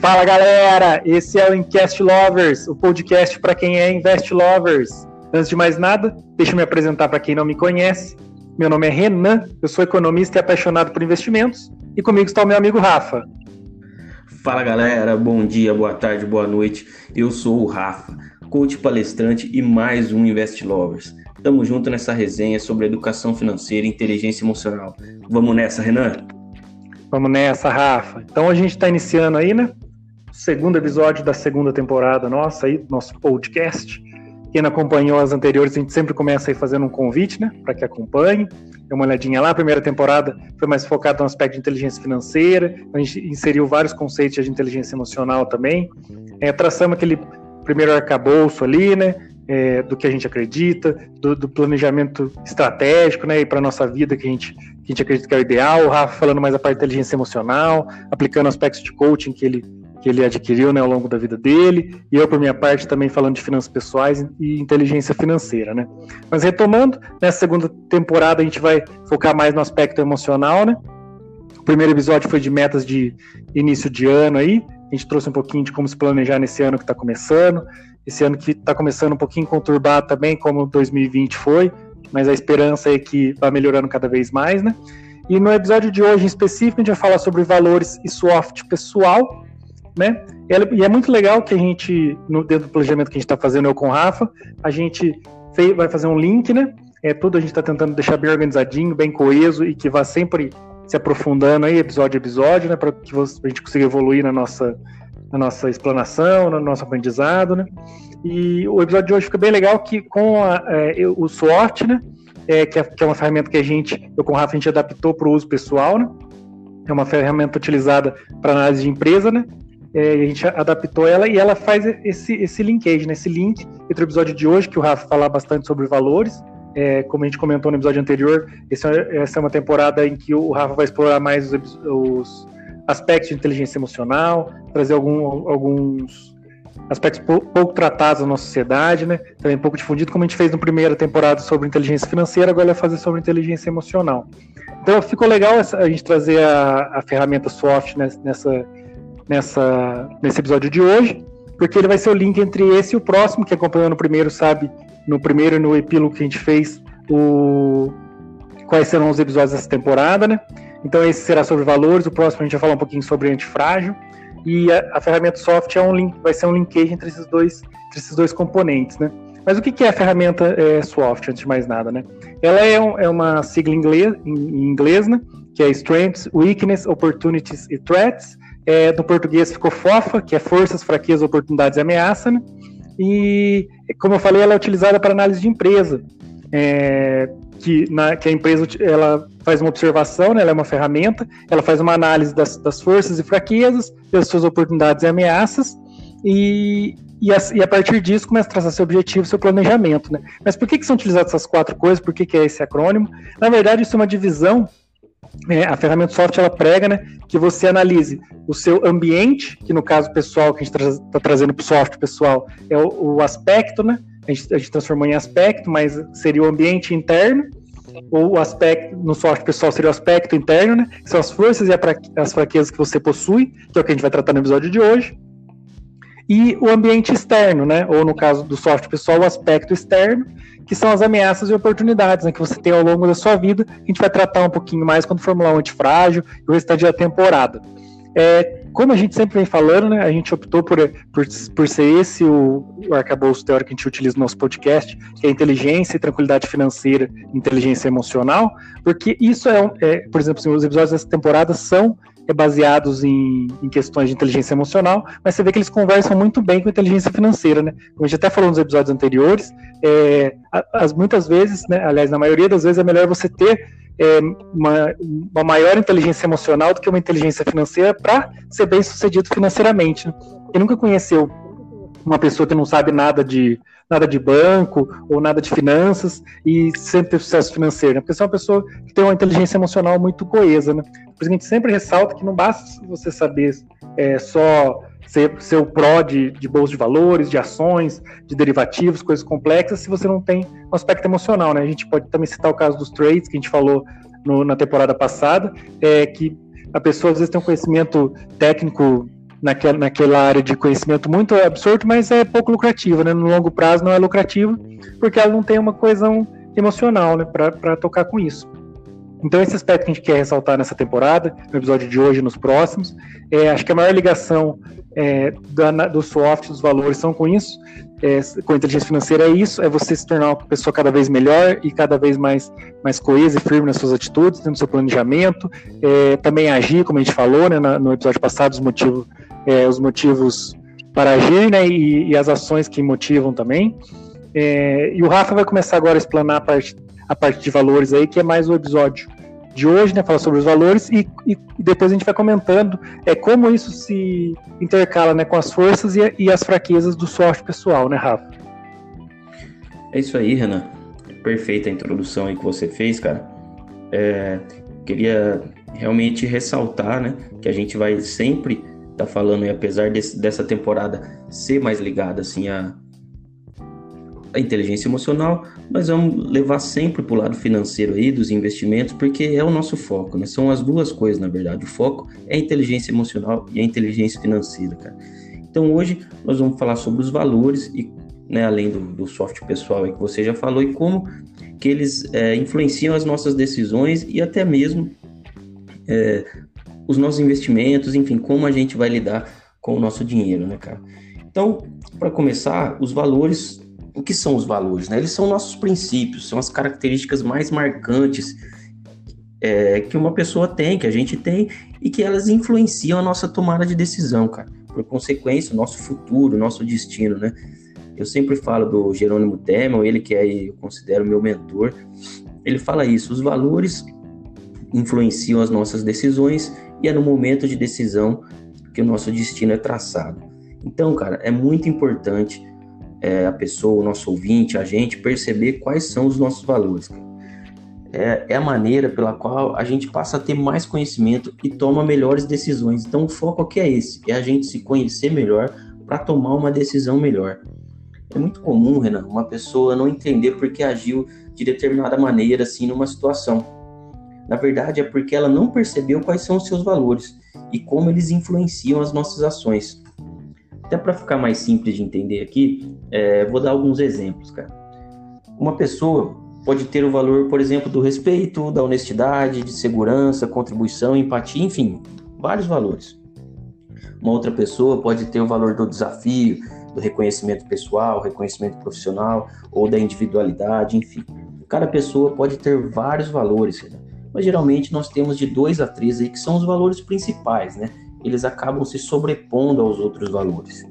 Fala galera, esse é o Incast Lovers, o podcast para quem é Invest Lovers. Antes de mais nada, deixa eu me apresentar para quem não me conhece. Meu nome é Renan, eu sou economista e apaixonado por investimentos, e comigo está o meu amigo Rafa. Fala galera, bom dia, boa tarde, boa noite. Eu sou o Rafa, coach palestrante e mais um Invest Lovers. Tamo junto nessa resenha sobre educação financeira e inteligência emocional. Vamos nessa, Renan? Vamos nessa, Rafa. Então a gente está iniciando aí, né? Segundo episódio da segunda temporada nossa aí, nosso podcast. Quem não acompanhou as anteriores, a gente sempre começa aí fazendo um convite, né? Para que acompanhe. Dê uma olhadinha lá. A primeira temporada foi mais focada no aspecto de inteligência financeira. A gente inseriu vários conceitos de inteligência emocional também. É, traçamos aquele primeiro arcabouço ali, né? É, do que a gente acredita, do, do planejamento estratégico, né? E para nossa vida que a gente que a gente acredita que é o ideal, o Rafa falando mais a parte de inteligência emocional, aplicando aspectos de coaching que ele, que ele adquiriu né, ao longo da vida dele, e eu, por minha parte, também falando de finanças pessoais e inteligência financeira. Né? Mas retomando, nessa segunda temporada a gente vai focar mais no aspecto emocional, né? O primeiro episódio foi de metas de início de ano aí, a gente trouxe um pouquinho de como se planejar nesse ano que está começando, esse ano que está começando um pouquinho conturbado também, como 2020 foi, mas a esperança é que vá melhorando cada vez mais, né? E no episódio de hoje em específico, a gente vai falar sobre valores e soft pessoal, né? E é muito legal que a gente, dentro do planejamento que a gente está fazendo eu com o Rafa, a gente vai fazer um link, né? É, tudo a gente está tentando deixar bem organizadinho, bem coeso e que vá sempre se aprofundando aí, episódio a episódio, né? Para que a gente consiga evoluir na nossa, na nossa explanação, no nosso aprendizado, né? E o episódio de hoje fica bem legal que com a, é, o SWOT, né? É, que, é, que, é, uma ferramenta que a gente, eu com o Rafa, a gente adaptou para o uso pessoal, né? É uma ferramenta utilizada para análise de empresa, né? É, a gente adaptou ela e ela faz esse, esse linkage, né? Esse link entre o episódio de hoje, que o Rafa fala bastante sobre valores. É, como a gente comentou no episódio anterior, é, essa é uma temporada em que o Rafa vai explorar mais os, os aspectos de inteligência emocional, trazer algum, alguns aspectos pouco tratados na nossa sociedade, né? Também pouco difundido, como a gente fez na primeira temporada sobre inteligência financeira, agora vai fazer sobre inteligência emocional. Então ficou legal essa, a gente trazer a, a ferramenta Soft nessa, nessa, nesse episódio de hoje, porque ele vai ser o link entre esse e o próximo, que acompanhando o primeiro sabe, no primeiro e no epílogo que a gente fez, o, quais serão os episódios dessa temporada, né? Então esse será sobre valores, o próximo a gente vai falar um pouquinho sobre antifrágil, e a, a ferramenta soft é um link, vai ser um linkage entre esses dois, entre esses dois componentes, né? Mas o que é a ferramenta é, antes de mais nada, né? Ela é, um, é uma sigla inglês, em inglês, né? Que é Strengths, Weakness, Opportunities e Threats. É, no português ficou FOFA, que é Forças, Fraquezas, Oportunidades e Ameaça, né? E, como eu falei, ela é utilizada para análise de empresa. É, que, na, que a empresa ela faz uma observação, né, ela é uma ferramenta, ela faz uma análise das, das forças e fraquezas, das suas oportunidades e ameaças, e, e, a, e a partir disso começa a traçar seu objetivo, seu planejamento. Né? Mas por que, que são utilizadas essas quatro coisas? Por que, que é esse acrônimo? Na verdade, isso é uma divisão é, a ferramenta software ela prega né, que você analise o seu ambiente, que no caso pessoal, que a gente está tra trazendo para o software pessoal, é o, o aspecto, né? a gente, a gente transformou em aspecto, mas seria o ambiente interno, ou o aspecto, no software pessoal seria o aspecto interno, né? Que são as forças e as fraquezas que você possui, que é o que a gente vai tratar no episódio de hoje. E o ambiente externo, né? Ou no caso do software pessoal, o aspecto externo, que são as ameaças e oportunidades né, que você tem ao longo da sua vida. A gente vai tratar um pouquinho mais quando formular um antifrágil e o restante da temporada. É, como a gente sempre vem falando, né, a gente optou por, por, por ser esse o, o arcabouço teórico que a gente utiliza no nosso podcast, que é inteligência e tranquilidade financeira, inteligência emocional, porque isso é, é por exemplo, assim, os episódios dessa temporada são baseados em, em, questões de inteligência emocional, mas você vê que eles conversam muito bem com inteligência financeira, né? Como a gente até falou nos episódios anteriores, é, as, muitas vezes, né, aliás, na maioria das vezes é melhor você ter é, uma, uma, maior inteligência emocional do que uma inteligência financeira para ser bem sucedido financeiramente. Né? Quem nunca conheceu uma pessoa que não sabe nada de nada de banco ou nada de finanças e sempre ter sucesso financeiro, né? Porque você é uma pessoa que tem uma inteligência emocional muito coesa, né? Por isso a gente sempre ressalta que não basta você saber é, só ser, ser o pró de, de bolsa de valores, de ações, de derivativos, coisas complexas, se você não tem um aspecto emocional, né? A gente pode também citar o caso dos trades, que a gente falou no, na temporada passada, é que a pessoa às vezes tem um conhecimento técnico naquela, naquela área de conhecimento muito absurdo, mas é pouco lucrativa, né? No longo prazo não é lucrativa, porque ela não tem uma coesão emocional, né, para tocar com isso. Então, esse aspecto que a gente quer ressaltar nessa temporada, no episódio de hoje e nos próximos, é, acho que a maior ligação é, da, do soft, dos valores, são com isso, é, com a inteligência financeira é isso, é você se tornar uma pessoa cada vez melhor e cada vez mais, mais coesa e firme nas suas atitudes, no seu planejamento, é, também agir, como a gente falou né, na, no episódio passado, os motivos, é, os motivos para agir né, e, e, as ações que motivam também. É, e o Rafa vai começar agora a explanar a parte a parte de valores aí, que é mais o episódio de hoje, né? Falar sobre os valores e, e depois a gente vai comentando é, como isso se intercala né, com as forças e, e as fraquezas do software pessoal, né, Rafa? É isso aí, Renan. Perfeita a introdução aí que você fez, cara. É, queria realmente ressaltar, né, que a gente vai sempre estar tá falando, e apesar desse, dessa temporada ser mais ligada assim a a inteligência emocional, nós vamos levar sempre para o lado financeiro aí dos investimentos, porque é o nosso foco, né? São as duas coisas, na verdade. O foco é a inteligência emocional e a inteligência financeira, cara. Então hoje nós vamos falar sobre os valores e, né, além do, do software pessoal que você já falou e como que eles é, influenciam as nossas decisões e até mesmo é, os nossos investimentos, enfim, como a gente vai lidar com o nosso dinheiro, né, cara? Então, para começar, os valores o que são os valores? Né? Eles são nossos princípios, são as características mais marcantes é, que uma pessoa tem, que a gente tem, e que elas influenciam a nossa tomada de decisão, cara. Por consequência, o nosso futuro, o nosso destino, né? Eu sempre falo do Jerônimo Temel, ele que é, eu considero meu mentor, ele fala isso, os valores influenciam as nossas decisões e é no momento de decisão que o nosso destino é traçado. Então, cara, é muito importante é, a pessoa, o nosso ouvinte, a gente perceber quais são os nossos valores. É, é, a maneira pela qual a gente passa a ter mais conhecimento e toma melhores decisões. Então, o foco aqui é esse: é a gente se conhecer melhor para tomar uma decisão melhor. É muito comum, Renan, uma pessoa não entender por que agiu de determinada maneira assim numa situação. Na verdade, é porque ela não percebeu quais são os seus valores e como eles influenciam as nossas ações. Até para ficar mais simples de entender aqui, é, vou dar alguns exemplos, cara. Uma pessoa pode ter o valor, por exemplo, do respeito, da honestidade, de segurança, contribuição, empatia, enfim, vários valores. Uma outra pessoa pode ter o valor do desafio, do reconhecimento pessoal, reconhecimento profissional ou da individualidade, enfim. Cada pessoa pode ter vários valores, né? mas geralmente nós temos de dois a três aí que são os valores principais, né? Eles acabam se sobrepondo aos outros valores.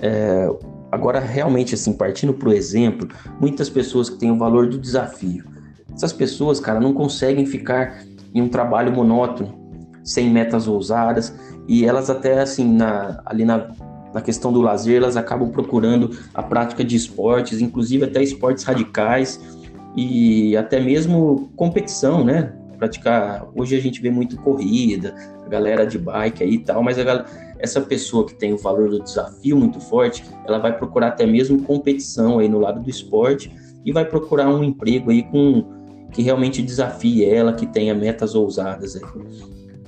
É, agora, realmente, assim, partindo para o exemplo, muitas pessoas que têm o valor do desafio. Essas pessoas, cara, não conseguem ficar em um trabalho monótono, sem metas ousadas, e elas até, assim, na, ali na, na questão do lazer, elas acabam procurando a prática de esportes, inclusive até esportes radicais, e até mesmo competição, né? Praticar. Hoje a gente vê muito corrida, a galera de bike aí e tal, mas galera, essa pessoa que tem o valor do desafio muito forte, ela vai procurar até mesmo competição aí no lado do esporte e vai procurar um emprego aí com que realmente desafie ela, que tenha metas ousadas aí.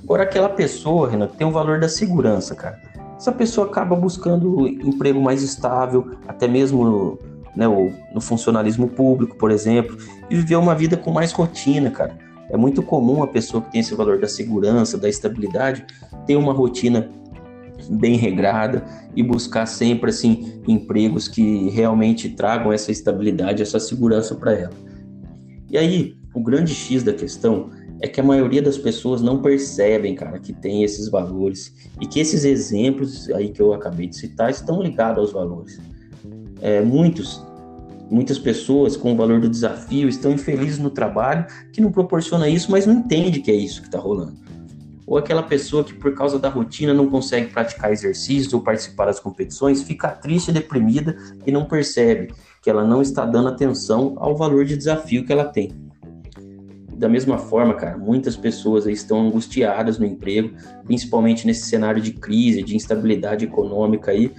Agora aquela pessoa, tem o valor da segurança, cara. Essa pessoa acaba buscando emprego mais estável, até mesmo né, no funcionalismo público, por exemplo, e viver uma vida com mais rotina, cara é muito comum a pessoa que tem esse valor da segurança, da estabilidade, ter uma rotina bem regrada e buscar sempre assim empregos que realmente tragam essa estabilidade, essa segurança para ela. E aí, o grande X da questão é que a maioria das pessoas não percebem, cara, que tem esses valores e que esses exemplos aí que eu acabei de citar estão ligados aos valores. É, muitos Muitas pessoas com o valor do desafio estão infelizes no trabalho que não proporciona isso, mas não entende que é isso que está rolando. Ou aquela pessoa que por causa da rotina não consegue praticar exercícios ou participar das competições, fica triste e deprimida e não percebe que ela não está dando atenção ao valor de desafio que ela tem. Da mesma forma, cara, muitas pessoas estão angustiadas no emprego, principalmente nesse cenário de crise, de instabilidade econômica aí,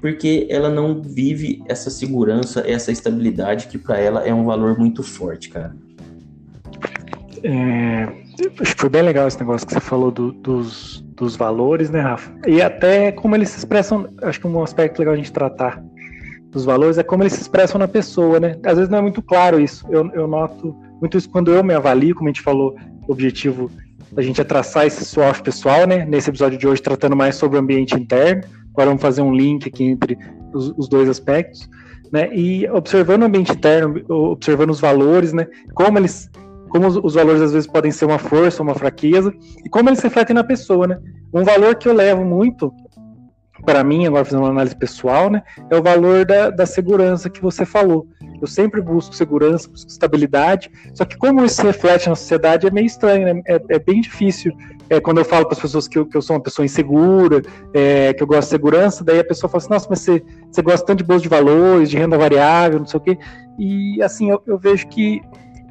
porque ela não vive essa segurança, essa estabilidade que para ela é um valor muito forte, cara. É, foi bem legal esse negócio que você falou do, dos, dos valores, né, Rafa? E até como eles se expressam, acho que um aspecto legal a gente tratar dos valores é como eles se expressam na pessoa, né? Às vezes não é muito claro isso. Eu, eu noto muito isso quando eu me avalio, como a gente falou, objetivo da gente é traçar esse SWOT pessoal, né? Nesse episódio de hoje, tratando mais sobre o ambiente interno. Agora vamos fazer um link aqui entre os, os dois aspectos, né? E observando o ambiente interno, observando os valores, né? Como eles como os, os, valores às vezes podem ser uma força, uma fraqueza, e como eles refletem na pessoa, né? Um valor que eu levo muito para mim, agora fazendo uma análise pessoal, né, é o valor da, da segurança que você falou. Eu sempre busco segurança, busco estabilidade, só que como isso se reflete na sociedade é meio estranho, né? é, é bem difícil. É, quando eu falo para as pessoas que eu, que eu sou uma pessoa insegura, é, que eu gosto de segurança, daí a pessoa fala assim, nossa, mas você, você gosta tanto de bolsa de valores, de renda variável, não sei o quê. E assim, eu, eu vejo que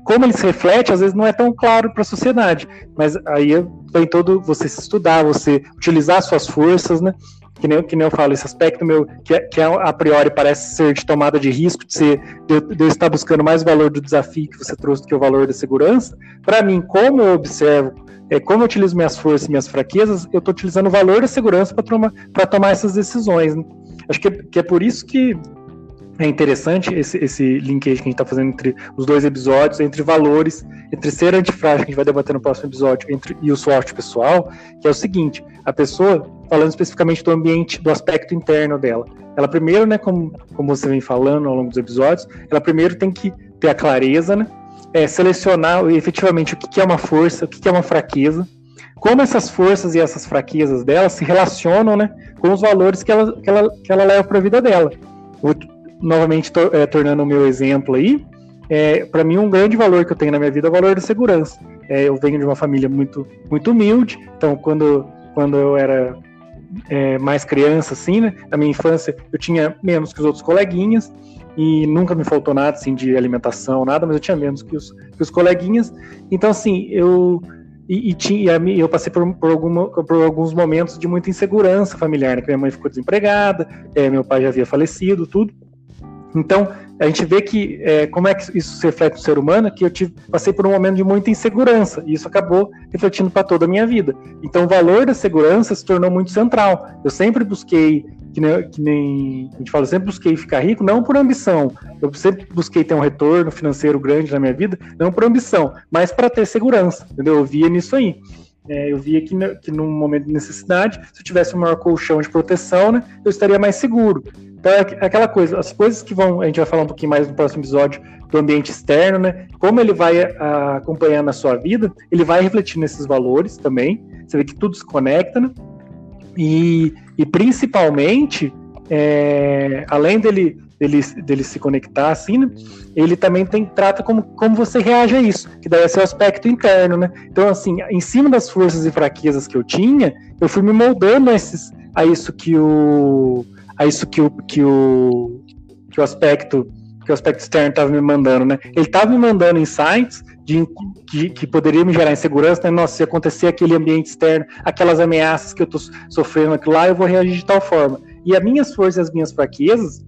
como ele se reflete, às vezes não é tão claro para a sociedade. Mas aí vem todo você se estudar, você utilizar suas forças, né? Que nem, que nem eu falo, esse aspecto meu, que, é, que é, a priori parece ser de tomada de risco, de, ser, de, de eu estar buscando mais valor do desafio que você trouxe do que o valor da segurança, para mim, como eu observo, é, como eu utilizo minhas forças e minhas fraquezas, eu estou utilizando o valor da segurança para tomar essas decisões. Né? Acho que, que é por isso que é interessante esse, esse linkage que a gente está fazendo entre os dois episódios, entre valores, entre ser antifrágil, que a gente vai debater no próximo episódio, entre, e o SWOT pessoal, que é o seguinte: a pessoa, falando especificamente do ambiente, do aspecto interno dela, ela primeiro, né, como, como você vem falando ao longo dos episódios, ela primeiro tem que ter a clareza, né, é, selecionar efetivamente o que, é uma força, o que é uma fraqueza, como essas forças e essas fraquezas dela se relacionam né, com os valores que ela, que ela, que ela leva para a vida dela. Novamente é, tornando o meu exemplo aí, é, para mim um grande valor que eu tenho na minha vida é o valor da segurança. É, eu venho de uma família muito, muito humilde, então quando, quando eu era é, mais criança, assim, né, na minha infância eu tinha menos que os outros coleguinhas e nunca me faltou nada, assim, de alimentação, nada, mas eu tinha menos que os, que os coleguinhas. Então, assim, eu e, e, tinha, eu passei por, por, alguma, por, alguns momentos de muita insegurança familiar, né? Que minha mãe ficou desempregada, é, meu pai já havia falecido, tudo. Então, a gente vê que é, como é que isso se reflete no ser humano, que eu tive, passei por um momento de muita insegurança, e isso acabou refletindo para toda a minha vida. Então, o valor da segurança se tornou muito central. Eu sempre busquei, que nem, que nem a gente fala, sempre busquei ficar rico, não por ambição. Eu sempre busquei ter um retorno financeiro grande na minha vida, não por ambição, mas para ter segurança. Entendeu? Eu via nisso aí. É, eu via que, que num momento de necessidade, se eu tivesse um maior colchão de proteção, né, eu estaria mais seguro. Então é aquela coisa, as coisas que vão, a gente vai falar um pouquinho mais no próximo episódio do ambiente externo, né? Como ele vai a, acompanhando a sua vida, ele vai refletir nesses valores também. Você vê que tudo se conecta, né? E, e principalmente, é, além dele, dele, dele se conectar assim, né? ele também tem, trata como, como você reage a isso, que daí é seu aspecto interno, né? Então, assim, em cima das forças e fraquezas que eu tinha, eu fui me moldando a, esses, a isso que o a isso que o, que o, que o aspecto que o aspecto externo estava me mandando, né? Ele estava me mandando insights de, de, que poderia me gerar insegurança, né? Nossa, se acontecer aquele ambiente externo, aquelas ameaças que eu estou sofrendo aqui lá, eu vou reagir de tal forma. E as minhas forças e as minhas fraquezas,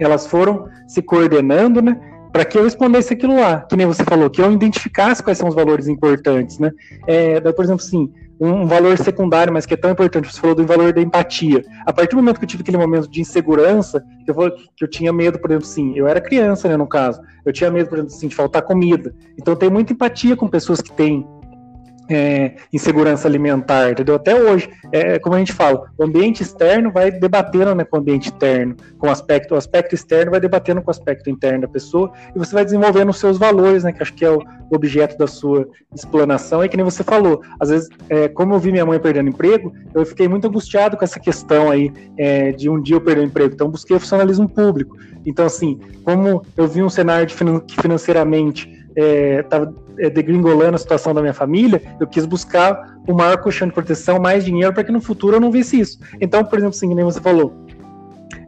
elas foram se coordenando, né? Para que eu respondesse aquilo lá, que nem você falou, que eu identificasse quais são os valores importantes, né? É, por exemplo, assim, um valor secundário, mas que é tão importante. Você falou do valor da empatia. A partir do momento que eu tive aquele momento de insegurança, eu, eu tinha medo, por exemplo, sim, eu era criança, né, no caso, eu tinha medo, por exemplo, assim, de faltar comida. Então, eu tenho muita empatia com pessoas que têm é, insegurança alimentar, entendeu? Até hoje, é, como a gente fala, o ambiente externo vai debatendo né, com o ambiente interno, com o aspecto, o aspecto externo vai debatendo com o aspecto interno da pessoa, e você vai desenvolvendo os seus valores, né, que acho que é o objeto da sua explanação, e que nem você falou, às vezes, é, como eu vi minha mãe perdendo emprego, eu fiquei muito angustiado com essa questão aí, é, de um dia eu perder o emprego, então busquei o funcionalismo público, então assim, como eu vi um cenário de que financeiramente estava é, é, degringolando a situação da minha família, eu quis buscar o maior colchão de proteção, mais dinheiro, para que no futuro eu não visse isso. Então, por exemplo, assim, nem você falou,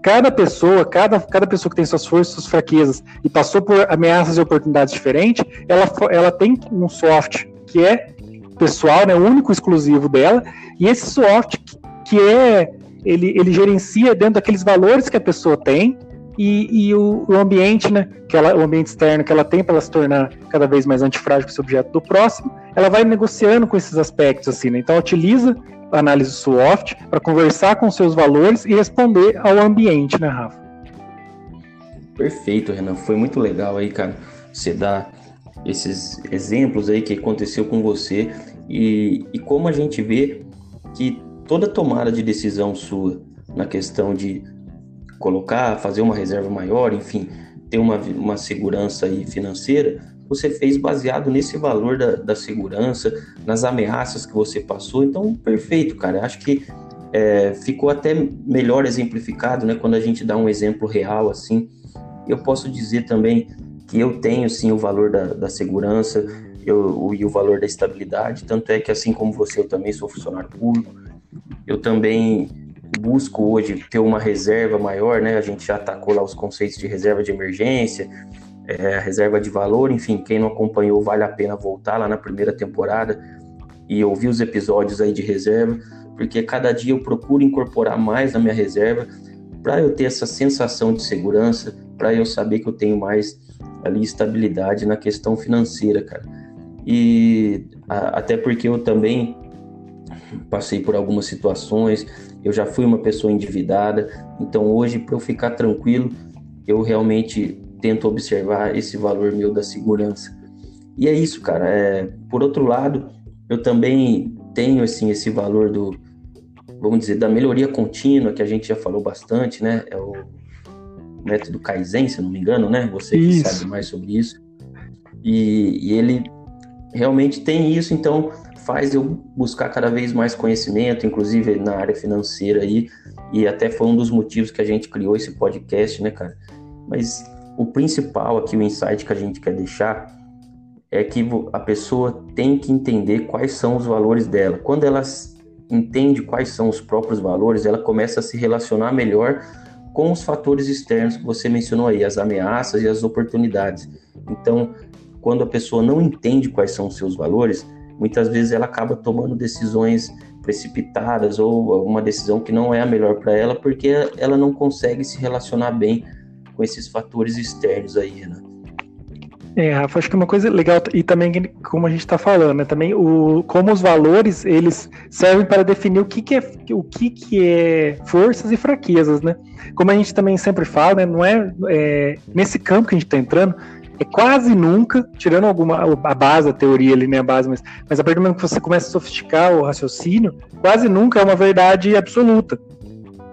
cada pessoa, cada, cada pessoa que tem suas forças, suas fraquezas e passou por ameaças e oportunidades diferentes, ela, ela tem um soft que é pessoal, né, único, exclusivo dela, e esse soft que é ele, ele gerencia dentro daqueles valores que a pessoa tem, e, e o, o, ambiente, né, que ela, o ambiente externo que ela tem para ela se tornar cada vez mais antifrágil com esse objeto do próximo, ela vai negociando com esses aspectos assim, né? Então utiliza a análise SWOT para conversar com seus valores e responder ao ambiente, né, Rafa? Perfeito, Renan. Foi muito legal aí, cara. Você dá esses exemplos aí que aconteceu com você e, e como a gente vê que toda tomada de decisão sua na questão de colocar, fazer uma reserva maior, enfim, ter uma, uma segurança aí financeira, você fez baseado nesse valor da, da segurança, nas ameaças que você passou. Então, perfeito, cara. Acho que é, ficou até melhor exemplificado, né? Quando a gente dá um exemplo real assim. Eu posso dizer também que eu tenho sim o valor da, da segurança eu, o, e o valor da estabilidade. Tanto é que, assim como você, eu também sou funcionário público. Eu também busco hoje ter uma reserva maior, né? A gente já atacou lá os conceitos de reserva de emergência, é, reserva de valor, enfim, quem não acompanhou vale a pena voltar lá na primeira temporada e ouvir os episódios aí de reserva, porque cada dia eu procuro incorporar mais na minha reserva para eu ter essa sensação de segurança, para eu saber que eu tenho mais ali estabilidade na questão financeira, cara. E a, até porque eu também passei por algumas situações, eu já fui uma pessoa endividada, então hoje para eu ficar tranquilo, eu realmente tento observar esse valor meu da segurança. E é isso, cara. É, por outro lado, eu também tenho assim esse valor do, vamos dizer, da melhoria contínua que a gente já falou bastante, né? É o método Kaizen, se não me engano, né? Você que isso. sabe mais sobre isso. E, e ele realmente tem isso, então faz eu buscar cada vez mais conhecimento, inclusive na área financeira aí, e até foi um dos motivos que a gente criou esse podcast, né, cara? Mas o principal aqui, o insight que a gente quer deixar é que a pessoa tem que entender quais são os valores dela. Quando ela entende quais são os próprios valores, ela começa a se relacionar melhor com os fatores externos que você mencionou aí, as ameaças e as oportunidades. Então, quando a pessoa não entende quais são os seus valores, muitas vezes ela acaba tomando decisões precipitadas ou uma decisão que não é a melhor para ela, porque ela não consegue se relacionar bem com esses fatores externos aí, né? É, Rafa, acho que uma coisa legal, e também como a gente está falando, né, também o, como os valores, eles servem para definir o que, que, é, o que, que é forças e fraquezas, né? Como a gente também sempre fala, né, não é, é nesse campo que a gente está entrando, é quase nunca, tirando alguma a base, a teoria ali, né, a base, mas, mas a partir do momento que você começa a sofisticar o raciocínio, quase nunca é uma verdade absoluta.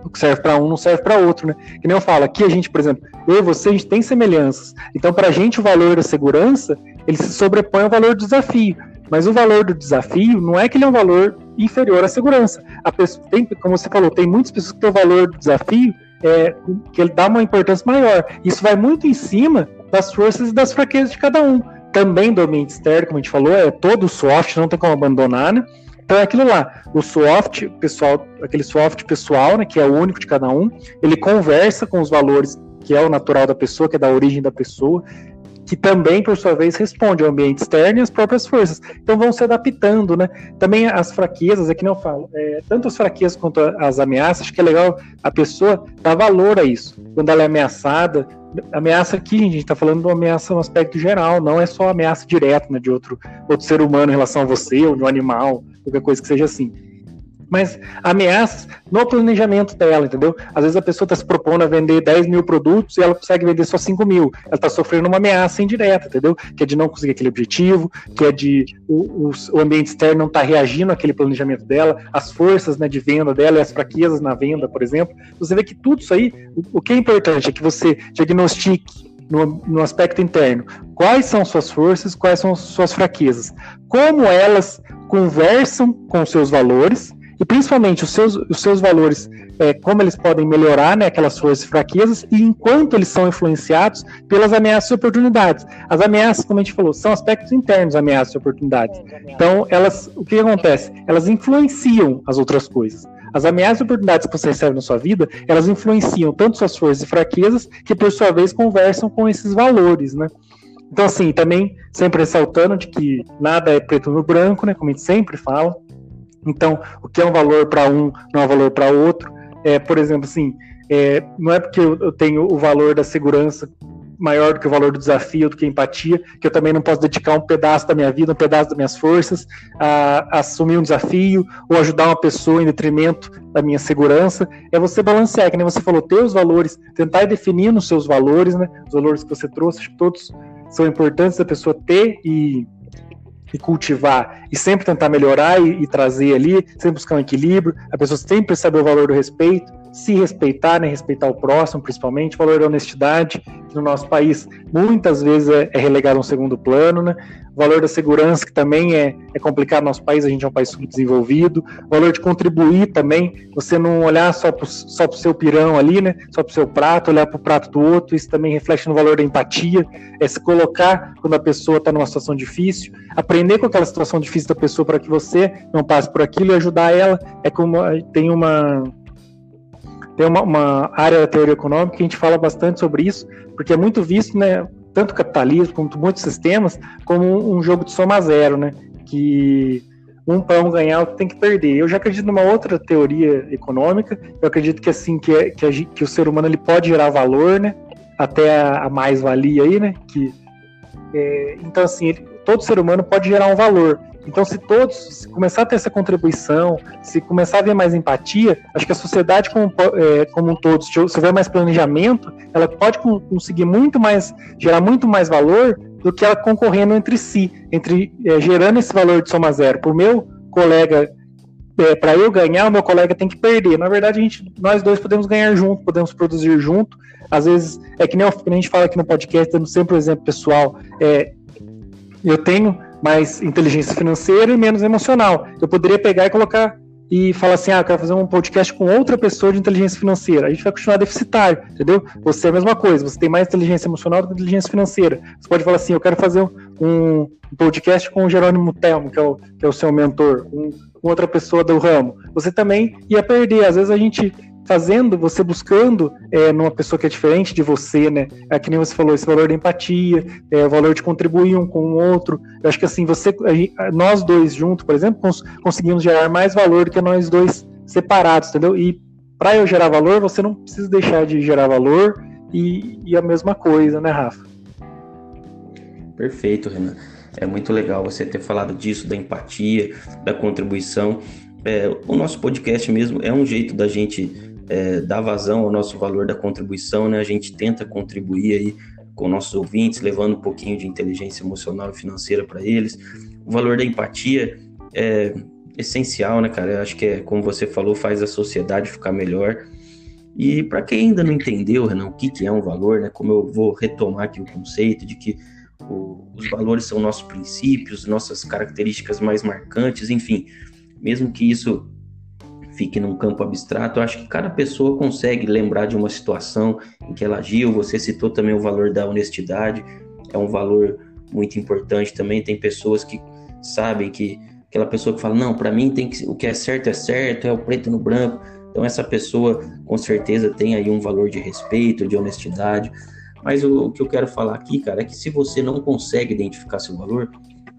O que serve para um não serve para outro, né? Que nem eu falo, aqui a gente, por exemplo, eu e você, a gente tem semelhanças. Então, para a gente, o valor da segurança, ele se sobrepõe ao valor do desafio. Mas o valor do desafio não é que ele é um valor inferior à segurança. A pessoa tem, como você falou, tem muitas pessoas que têm o valor do desafio é, que ele dá uma importância maior. Isso vai muito em cima das forças e das fraquezas de cada um. Também do ambiente externo, como a gente falou, é todo soft, não tem como abandonar, né? Então é aquilo lá, o soft, pessoal, aquele soft pessoal, né, que é o único de cada um, ele conversa com os valores que é o natural da pessoa, que é da origem da pessoa, que também, por sua vez, responde ao ambiente externo e às próprias forças. Então vão se adaptando, né? Também as fraquezas, é que não falo, é, tanto as fraquezas quanto as ameaças, acho que é legal a pessoa dar valor a isso. Quando ela é ameaçada, ameaça aqui, a gente está falando de uma ameaça no aspecto geral, não é só ameaça direta né, de outro, outro ser humano em relação a você ou de um animal, qualquer coisa que seja assim mas ameaças no planejamento dela, entendeu? Às vezes a pessoa está se propondo a vender 10 mil produtos e ela consegue vender só 5 mil. Ela está sofrendo uma ameaça indireta, entendeu? Que é de não conseguir aquele objetivo, que é de o, o, ambiente externo não estar tá reagindo àquele planejamento dela, as forças né, de venda dela e as fraquezas na venda, por exemplo. Você vê que tudo isso aí, o, o que é importante é que você diagnostique no, no, aspecto interno. Quais são suas forças, quais são suas fraquezas? Como elas conversam com seus valores e principalmente os seus, os seus valores, é, como eles podem melhorar né, aquelas forças e fraquezas, e enquanto eles são influenciados pelas ameaças e oportunidades. As ameaças, como a gente falou, são aspectos internos, ameaças e oportunidades. Então, elas, o que acontece? Elas influenciam as outras coisas. As ameaças e oportunidades que você recebe na sua vida, elas influenciam tanto suas forças e fraquezas, que por sua vez conversam com esses valores, né? Então, assim, também sempre ressaltando de que nada é preto no branco, né? Como a gente sempre fala. Então, o que é um valor para um não é um valor para outro. É, por exemplo, assim, É, não é porque eu, tenho o valor da segurança maior do que o valor do desafio, do que a empatia, que eu também não posso dedicar um pedaço da minha vida, um pedaço das minhas forças a, a, assumir um desafio ou ajudar uma pessoa em detrimento da minha segurança. É você balancear, que nem você falou, ter os valores, tentar definir nos seus valores, né? Os valores que você trouxe, todos são importantes da pessoa ter e, e cultivar e sempre tentar melhorar e, e trazer ali, sempre buscar um equilíbrio. A pessoa sempre saber o valor do respeito se respeitar, né, respeitar o próximo, principalmente, o valor da honestidade, que no nosso país muitas vezes é, é relegado a um segundo plano, né, o valor da segurança, que também é, é complicado no nosso país, a gente é um país subdesenvolvido, o valor de contribuir também, você não olhar só para só o seu pirão ali, né, só para o seu prato, olhar para o prato do outro, isso também reflete no valor da empatia, é se colocar quando a pessoa está numa situação difícil, aprender com aquela situação difícil da pessoa para que você não passe por aquilo e ajudar ela, é como tem uma tem uma, uma, área da teoria econômica que a gente fala bastante sobre isso, porque é muito visto, né, tanto capitalismo como muitos sistemas, como um, um jogo de soma zero, né, que um para um ganhar, outro tem que perder. Eu já acredito numa outra teoria econômica, eu acredito que assim, que, é, que, a, que o ser humano ele pode gerar valor, né, até a, a mais-valia aí, né, que, é, então assim, ele, todo ser humano pode gerar um valor, então, se todos se começar a ter essa contribuição, se começar a ver mais empatia, acho que a sociedade como, é, como um todo, se houver mais planejamento, ela pode conseguir muito mais, gerar muito mais valor do que ela concorrendo entre si, entre é, gerando esse valor de soma zero. Por meu colega, é, para eu ganhar, o meu colega tem que perder. Na verdade, a gente, nós dois podemos ganhar junto, podemos produzir junto. Às vezes, é que nem a gente fala aqui no podcast, dando sempre o um exemplo pessoal. É, eu tenho mais inteligência financeira e menos emocional. Eu poderia pegar e colocar e falar assim: ah, eu quero fazer um podcast com outra pessoa de inteligência financeira. A gente vai continuar deficitário, entendeu? Você é a mesma coisa, você tem mais inteligência emocional do que inteligência financeira. Você pode falar assim: eu quero fazer um, podcast com o Jerônimo Telmo, que é o, que é o seu mentor, um, com outra pessoa do ramo. Você também ia perder. Às vezes a gente fazendo, você buscando é, numa pessoa que é diferente de você, né? É que nem você falou, esse valor da empatia, é, o valor de contribuir um com o outro. Eu acho que assim, você, nós dois juntos, por exemplo, cons conseguimos gerar mais valor do que nós dois separados, entendeu? E para eu gerar valor, você não precisa deixar de gerar valor e, e a mesma coisa, né, Rafa? Perfeito, Renan. É muito legal você ter falado disso, da empatia, da contribuição. É, o nosso podcast mesmo é um jeito da gente é, dar vazão ao nosso valor da contribuição, né? A gente tenta contribuir aí com nossos ouvintes, levando um pouquinho de inteligência emocional e financeira para eles. O valor da empatia é essencial, né, cara? Eu acho que é, como você falou, faz a sociedade ficar melhor. E para quem ainda não entendeu, Renan, o que, que é um valor, né? Como eu vou retomar aqui o conceito de que o, os valores são nossos princípios, nossas características mais marcantes, enfim, mesmo que isso fique num campo abstrato. Eu acho que cada pessoa consegue lembrar de uma situação em que ela agiu. Você citou também o valor da honestidade, é um valor muito importante também. Tem pessoas que sabem que aquela pessoa que fala: "Não, para mim tem que o que é certo é certo, é o preto no branco". Então essa pessoa com certeza tem aí um valor de respeito, de honestidade. Mas o, o que eu quero falar aqui, cara, é que se você não consegue identificar seu valor,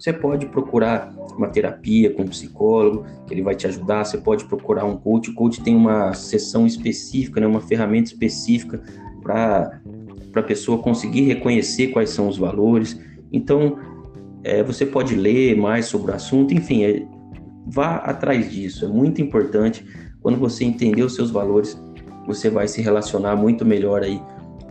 você pode procurar uma terapia com um psicólogo, que ele vai te ajudar. Você pode procurar um coach. O coach tem uma sessão específica, né, uma ferramenta específica para a pessoa conseguir reconhecer quais são os valores. Então, é, você pode ler mais sobre o assunto. Enfim, é, vá atrás disso. É muito importante. Quando você entender os seus valores, você vai se relacionar muito melhor aí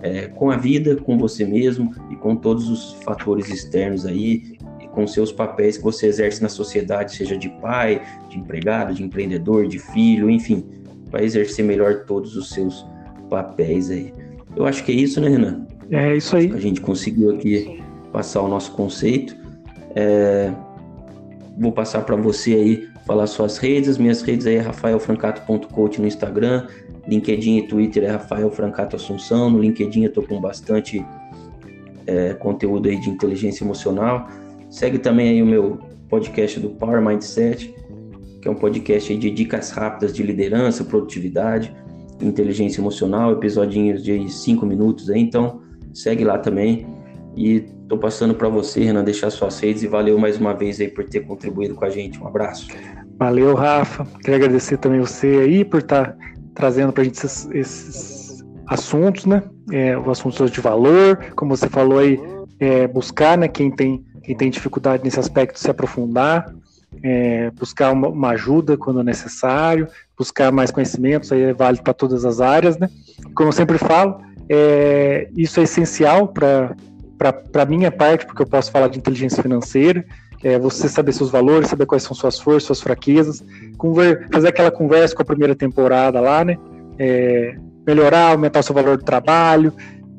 é, com a vida, com você mesmo e com todos os fatores externos aí com seus papéis que você exerce na sociedade, seja de pai, de empregado, de empreendedor, de filho, enfim, vai exercer melhor todos os seus papéis aí. Eu acho que é isso, né, Renan? É isso aí. A gente conseguiu aqui passar o nosso conceito. É... Vou passar para você aí falar suas redes. As minhas redes aí é rafaelfrancato.coach no Instagram, LinkedIn e Twitter é Rafael Francato Assunção. No LinkedIn eu tô com bastante é, conteúdo aí de inteligência emocional. Segue também aí o meu podcast do Power Mindset, que é um podcast de dicas rápidas de liderança, produtividade, inteligência emocional, episodinhos de 5 minutos aí, então segue lá também. E tô passando para você, Renan, deixar suas redes e valeu mais uma vez aí por ter contribuído com a gente. Um abraço. Valeu, Rafa. Queria agradecer também você aí por estar tá trazendo para a gente esses, esses assuntos, né? É, os assuntos de valor, como você falou aí, é, buscar, né? Quem tem, quem tem dificuldade nesse aspecto, se aprofundar, é, buscar uma, uma, ajuda quando é necessário, buscar mais conhecimentos, aí é válido para todas as áreas, né? Como eu sempre falo, é, isso é essencial para a minha parte, porque eu posso falar de inteligência financeira, é você saber seus valores, saber quais são suas forças, suas fraquezas, conver, fazer aquela conversa com a primeira temporada lá, né? É, melhorar, aumentar o seu valor do trabalho,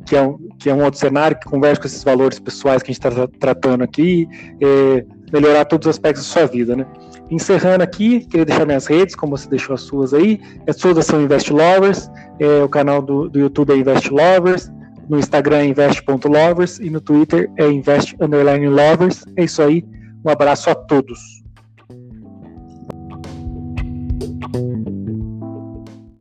que é, um, que é um outro cenário que conversa com esses valores pessoais que a gente está tratando aqui, é, melhorar todos os aspectos da sua vida, né? Encerrando aqui, queria deixar minhas redes, como você deixou as suas aí. É todas são Invest Lovers, é, o canal do, do YouTube é Invest Lovers, no Instagram é invest.lovers e no Twitter é invest lovers. É isso aí. Um abraço a todos.